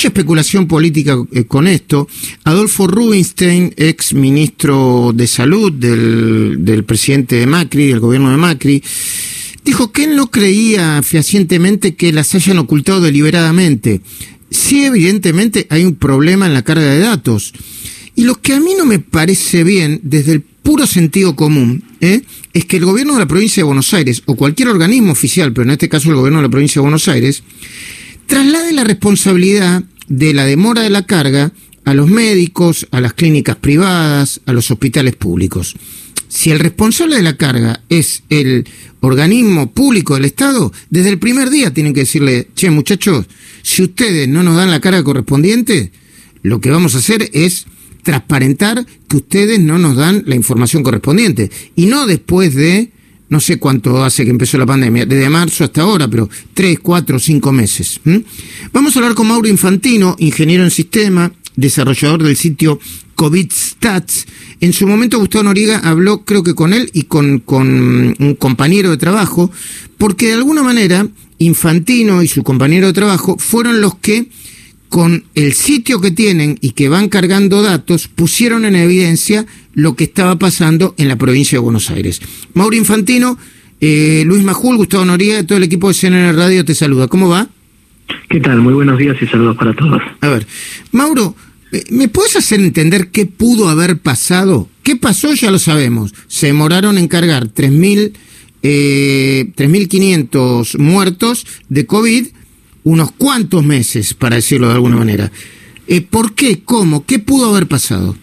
mucha especulación política eh, con esto. Adolfo Rubinstein, ex ministro de Salud del, presidente de Macri, del gobierno de Macri, dijo que él no creía fehacientemente que las hayan ocultado deliberadamente. Sí, evidentemente hay un problema en la carga de datos. Y lo que a mí no me parece bien, desde el puro sentido común, ¿eh? es que el gobierno de la provincia de Buenos Aires, o cualquier organismo oficial, pero en este caso el gobierno de la provincia de Buenos Aires, traslade la responsabilidad de la demora de la carga a los médicos, a las clínicas privadas, a los hospitales públicos. Si el responsable de la carga es el organismo público del Estado, desde el primer día tienen que decirle, che muchachos, si ustedes no nos dan la carga correspondiente, lo que vamos a hacer es transparentar que ustedes no nos dan la información correspondiente. Y no después de, no sé cuánto hace que empezó la pandemia, desde marzo hasta ahora, pero tres, cuatro, cinco meses. Vamos a hablar con Mauro Infantino, ingeniero en sistema, desarrollador del sitio COVID Stats. En su momento Gustavo Noriega habló, creo que con él y con, con un compañero de trabajo, porque de alguna manera Infantino y su compañero de trabajo fueron los que con el sitio que tienen y que van cargando datos, pusieron en evidencia lo que estaba pasando en la provincia de Buenos Aires. Mauro Infantino, eh, Luis Majul, Gustavo Noriega, todo el equipo de CNN Radio te saluda. ¿Cómo va? ¿Qué tal? Muy buenos días y saludos para todos. A ver, Mauro, ¿Me puedes hacer entender qué pudo haber pasado? ¿Qué pasó? Ya lo sabemos. Se demoraron en cargar 3.000, eh, 3.500 muertos de COVID unos cuantos meses, para decirlo de alguna manera. Eh, ¿Por qué? ¿Cómo? ¿Qué pudo haber pasado?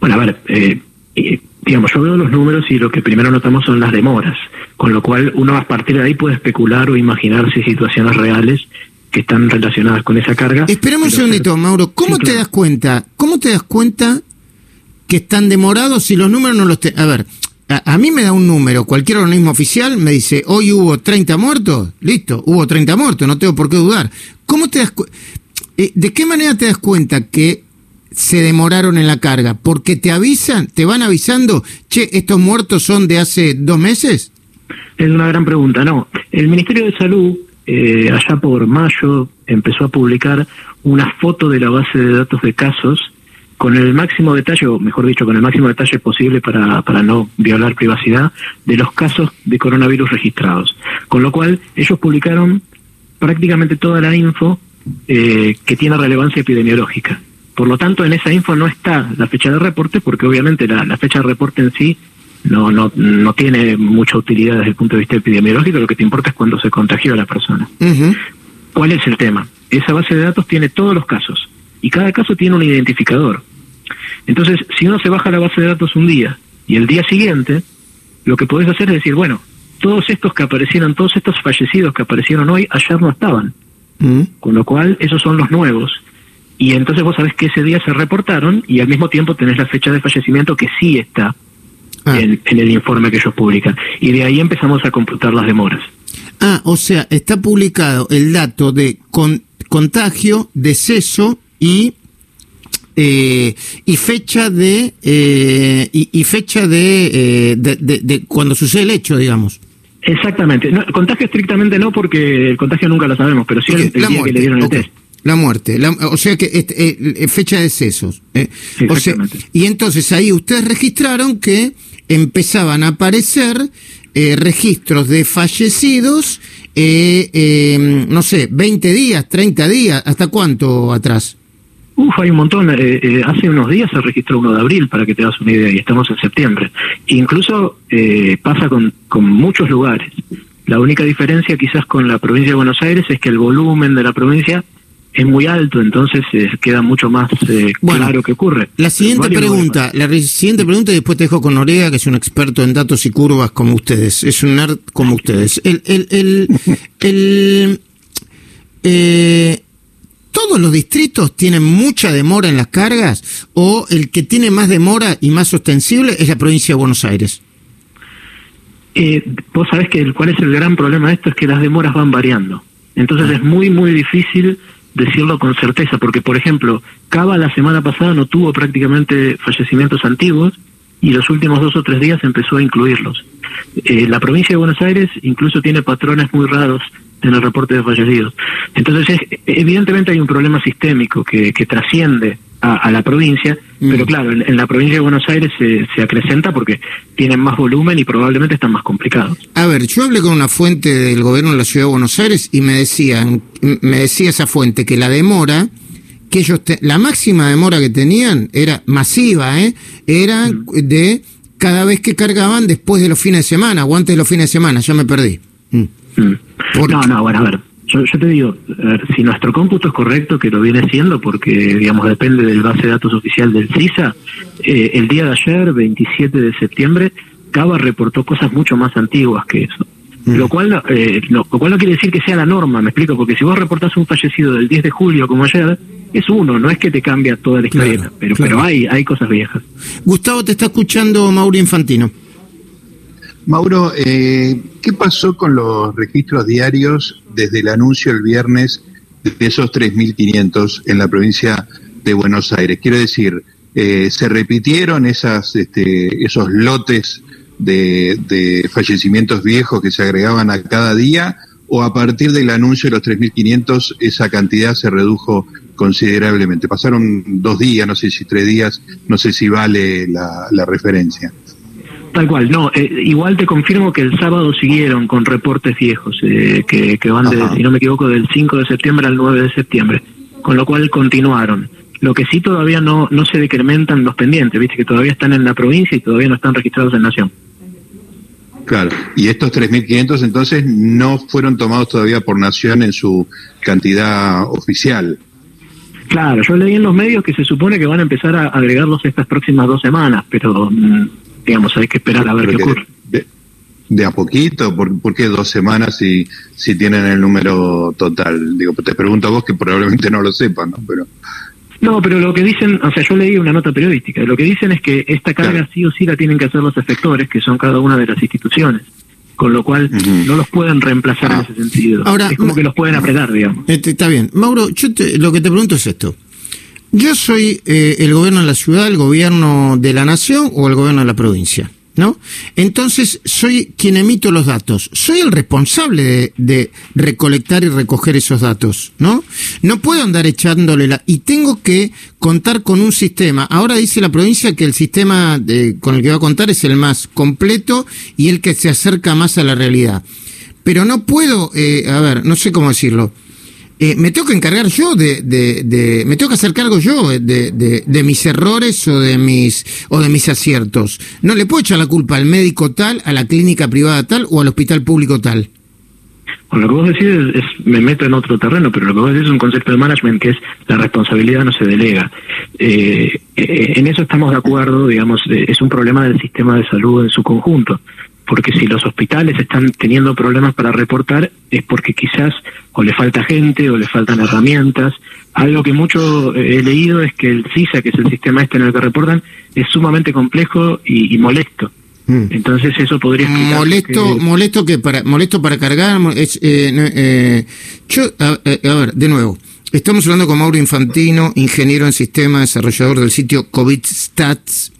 Bueno, a ver, eh, eh, digamos, yo veo los números y lo que primero notamos son las demoras, con lo cual uno a partir de ahí puede especular o imaginarse situaciones reales que están relacionadas con esa carga. Esperemos un segundito, Mauro. ¿Cómo te das cuenta? ¿Cómo te das cuenta que están demorados si los números no los... Te... A ver, a, mí me da un número, cualquier organismo oficial me dice, hoy hubo 30 muertos, listo, hubo 30 muertos, no tengo por qué dudar. ¿Cómo te das eh, ¿De qué manera te das cuenta que se demoraron en la carga? ¿Porque te avisan, te van avisando, che, estos muertos son de hace dos meses? Es una gran pregunta, no. El Ministerio de Salud eh, allá por mayo empezó a publicar una foto de la base de datos de casos con el máximo detalle, o mejor dicho, con el máximo detalle posible para, para no violar privacidad, de los casos de coronavirus registrados. Con lo cual, ellos publicaron prácticamente toda la info eh, que tiene relevancia epidemiológica. Por lo tanto, en esa info no está la fecha de reporte, porque obviamente la, la fecha de reporte en sí no, no, no tiene mucha utilidad desde el punto de vista epidemiológico, lo que te importa es cuando se contagió a la persona. ¿Cuál es el tema? Esa base de datos tiene todos los casos y cada caso tiene un identificador. Entonces, si uno se baja la base de datos un día y el día siguiente, lo que podés hacer es decir, bueno, todos estos que aparecieron, todos estos fallecidos que aparecieron hoy, ayer no estaban. Con lo cual, esos son los nuevos. Y entonces vos sabés que ese día se reportaron y al mismo tiempo tenés la fecha de fallecimiento que sí está Ah. en, el informe que ellos publican. Y de ahí empezamos a computar las demoras. Ah, o sea, está publicado el dato de con, contagio, deceso y eh, y fecha de eh, y, fecha de, eh, de, de, cuando sucede el hecho, digamos. Exactamente. No, contagio estrictamente no, porque el contagio nunca lo sabemos, pero sí el, día que le dieron el test. La muerte, o sea que este, fecha de decesos. o sea, y entonces ahí ustedes registraron que empezaban a aparecer eh, registros de fallecidos, eh, no sé, 20 días, 30 días, ¿hasta cuánto atrás? Uf, hay un montón. Eh, hace unos días se registró uno de abril, para que te das una idea, y estamos en septiembre. Incluso pasa con, con muchos lugares. La única diferencia quizás con la provincia de Buenos Aires es que el volumen de la provincia es muy alto, entonces eh, queda mucho más eh, claro que ocurre. La siguiente pregunta, la siguiente pregunta y después te dejo con Noriega, que es un experto en datos y curvas como ustedes, es un nerd como ustedes. El, el, el, el eh, ¿Todos los distritos tienen mucha demora en las cargas o el que tiene más demora y más ostensible es la provincia de Buenos Aires? Eh, vos sabés que cuál es el gran problema de esto es que las demoras van variando. Entonces ah. es muy, muy difícil decirlo con certeza, porque por ejemplo, Cava la semana pasada no tuvo prácticamente fallecimientos antiguos y los últimos dos o tres días empezó a incluirlos. Eh, la provincia de Buenos Aires incluso tiene patrones muy raros en el reporte de fallecidos. Entonces, evidentemente hay un problema sistémico que, que trasciende a, la provincia, mm. pero claro, en, la provincia de Buenos Aires se, se, acrecenta porque tienen más volumen y probablemente están más complicados. A ver, yo hablé con una fuente del gobierno de la ciudad de Buenos Aires y me decían, me decía esa fuente que la demora que ellos la máxima demora que tenían era masiva, ¿eh? Era mm. de cada vez que cargaban después de los fines de semana o antes de los fines de semana, ya me perdí. Mm. No, no, bueno, a ver, yo, te digo, si nuestro cómputo es correcto, que lo viene siendo, porque, digamos, depende del base de datos oficial del CISA, eh, el día de ayer, 27 de septiembre, Cava reportó cosas mucho más antiguas que eso. Mm. Lo, cual, eh, lo, cual no quiere decir que sea la norma, me explico, porque si vos reportás un fallecido del 10 de julio como ayer, es uno, no es que te cambia toda la historia, pero, pero hay, hay cosas viejas. Gustavo, te está escuchando Mauro Infantino. Mauro, eh, ¿qué pasó con los registros diarios desde el anuncio el viernes de esos 3.500 en la provincia de Buenos Aires? Quiero decir, eh, ¿se repitieron esas, este, esos lotes de, fallecimientos viejos que se agregaban a cada día? ¿O a partir del anuncio de los 3.500 esa cantidad se redujo considerablemente? Pasaron dos días, no sé si tres días, no sé si vale la referencia. Tal cual, no, eh, igual te confirmo que el sábado siguieron con reportes viejos, eh, que, que, van, de, si no me equivoco, del 5 de septiembre al 9 de septiembre, con lo cual continuaron. Lo que sí todavía no, no se decrementan los pendientes, viste que todavía están en la provincia y todavía no están registrados en Nación. Claro, y estos 3.500 entonces no fueron tomados todavía por Nación en su cantidad oficial. Claro, yo leí en los medios que se supone que van a empezar a agregarlos estas próximas dos semanas, pero mm, digamos, hay que esperar a ver qué ocurre. De, a poquito? ¿Por, qué dos semanas si, si tienen el número total? Digo, te pregunto a vos que probablemente no lo sepan, ¿no? Pero... No, pero lo que dicen, o sea, yo leí una nota periodística, lo que dicen es que esta carga sí o sí la tienen que hacer los efectores, que son cada una de las instituciones, con lo cual no los pueden reemplazar en ah. ese sentido. Ahora, es como que los pueden apretar, digamos. Este, está bien. Mauro, yo lo que te pregunto es esto. Yo soy eh, el gobierno de la ciudad, el gobierno de la nación o el gobierno de la provincia. ¿No? Entonces, soy quien emito los datos. Soy el responsable de, recolectar y recoger esos datos, ¿no? No puedo andar echándole la... Y tengo que contar con un sistema. Ahora dice la provincia que el sistema con el que va a contar es el más completo y el que se acerca más a la realidad. Pero no puedo, eh, a ver, no sé cómo decirlo eh, me tengo que encargar yo de, de, me tengo que hacer cargo yo de, de, mis errores o de mis o de mis aciertos. No le puedo echar la culpa al médico tal, a la clínica privada tal o al hospital público tal. Bueno, lo que vos decís es, me meto en otro terreno, pero lo que vos decís es un concepto de management que es la responsabilidad no se delega. Eh, eh, en eso estamos de acuerdo, digamos, es un problema del sistema de salud en su conjunto porque si los hospitales están teniendo problemas para reportar es porque quizás o le falta gente o le faltan herramientas. Algo que mucho he leído es que el CISA, que es el sistema este en el que reportan, es sumamente complejo y, molesto. Mm. Entonces eso podría explicar molesto que... molesto que para molesto para cargar es eh, eh, yo a, ver de nuevo estamos hablando con Mauro Infantino ingeniero en sistema desarrollador del sitio COVID Stats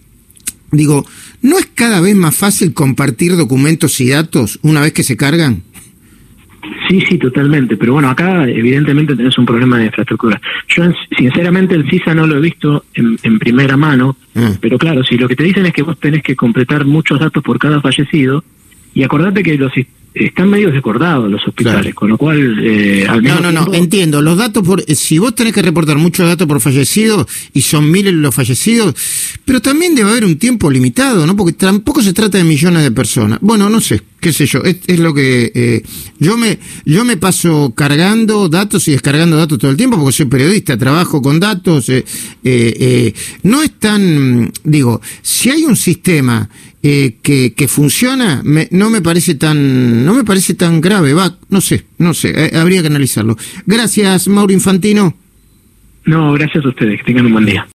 digo ¿No es cada vez más fácil compartir documentos y datos una vez que se cargan? Sí, sí, totalmente. Pero bueno, acá evidentemente tenés un problema de infraestructura. Yo sinceramente el CISA no lo he visto en, primera mano, ah. pero claro, si lo que te dicen es que vos tenés que completar muchos datos por cada fallecido, y acordate que los están medio descordados los hospitales, con lo cual... Eh, no, no, no, entiendo. Los datos, por eh, si vos tenés que reportar muchos datos por fallecidos y son miles los fallecidos, pero también debe haber un tiempo limitado, ¿no? Porque tampoco se trata de millones de personas. Bueno, no sé, qué sé yo, es, lo que... Eh, yo, me, yo me paso cargando datos y descargando datos todo el tiempo porque soy periodista, trabajo con datos. no es tan... Digo, si hay un sistema eh, que, que, funciona, no me parece tan, no me parece tan grave, va, no sé, no sé, eh, habría que analizarlo. Gracias, Mauro Infantino. No, gracias a ustedes, que tengan un buen día.